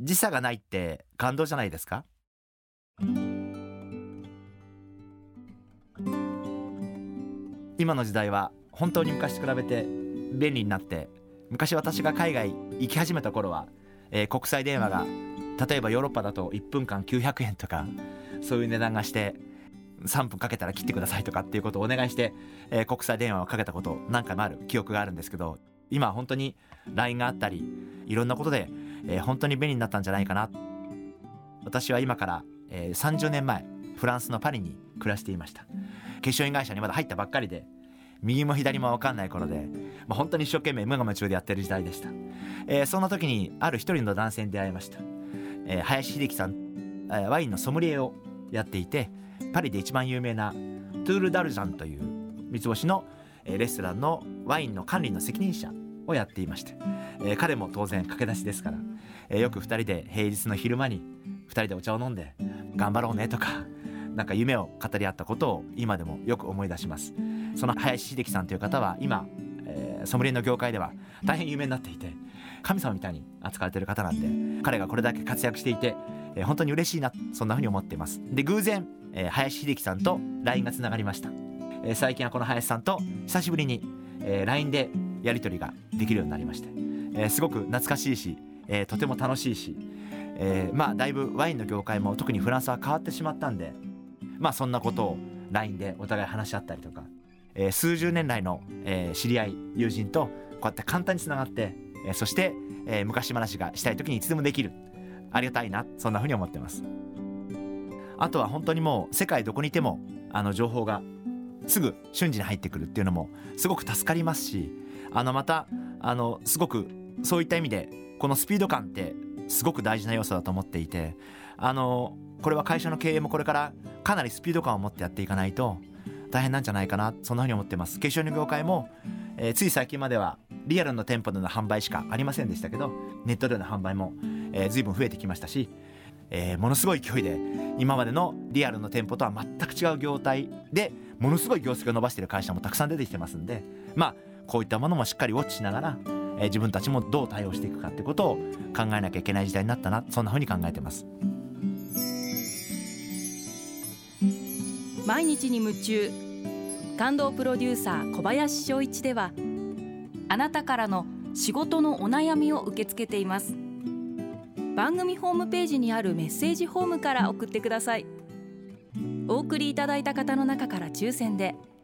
時差がないって感動じゃないですか？今の時代は本当に昔と比べて便利になって昔私が海外行き始めた頃は、えー、国際電話が例えばヨーロッパだと1分間900円とかそういう値段がして3分かけたら切ってくださいとかっていうことをお願いして、えー、国際電話をかけたこと何回もある記憶があるんですけど今本当に LINE があったりいろんなことで、えー、本当に便利になったんじゃないかな。私は今から、えー、30年前フランスのパリに暮らしていました。化粧品会社にまだ入ったばっかりで右も左も分かんない頃で、まあ、本当に一生懸命無我夢中でやってる時代でした、えー、そんな時にある一人の男性に出会いました、えー、林秀樹さん、えー、ワインのソムリエをやっていてパリで一番有名なトゥール・ダルジャンという三つ星のレストランのワインの管理の責任者をやっていまして、えー、彼も当然駆け出しですから、えー、よく2人で平日の昼間に2人でお茶を飲んで頑張ろうねとかなんか夢を語り合ったことを今でもよく思い出します。その林秀樹さんという方は今、えー、ソムリエの業界では大変有名になっていて神様みたいに扱われている方なんで彼がこれだけ活躍していて、えー、本当に嬉しいなそんなふうに思っています。で偶然、えー、林秀樹さんと LINE がつながりました、最近はこの林さんと久しぶりに、えー、LINE でやり取りができるようになりまして、えー、すごく懐かしいし、えー、とても楽しいし、えー、まあだいぶワインの業界も特にフランスは変わってしまったんでまあそんなことを LINE でお互い話し合ったりとか、えー、数十年来の、えー、知り合い友人とこうやって簡単につながって、えー、そして、えー、昔話がしたい時にいつでもできる。ありがたいなそんなふうに思ってます。あとは本当にもう世界どこにいてもあの情報がすぐ瞬時に入ってくるっていうのもすごく助かりますしあのまたあのすごくそういった意味でこのスピード感ってすごく大事な要素だと思っていてあのこれは会社の経営もこれからかなりスピード感を持ってやっていかないと大変なんじゃないかなそんなふうに思ってます。化粧の業界も、えー、つい最近まではリアルの店舗での販売しかありませんでしたけどネットでの販売も、えー、随分増えてきましたし、えー、ものすごい勢いで今までのリアルの店舗とは全く違う業態でものすごい業績を伸ばしている会社もたくさん出てきてますんでまあこういったものもしっかりウォッチしながら、えー、自分たちもどう対応していくかってことを考えなきゃいけない時代になったなそんなふうに考えてます。毎日に夢中。感動プロデューサー小林翔一ではあなたからの仕事のお悩みを受け付けています。番組ホームページにあるメッセージフォームから送ってください。お送りいただいた方の中から抽選で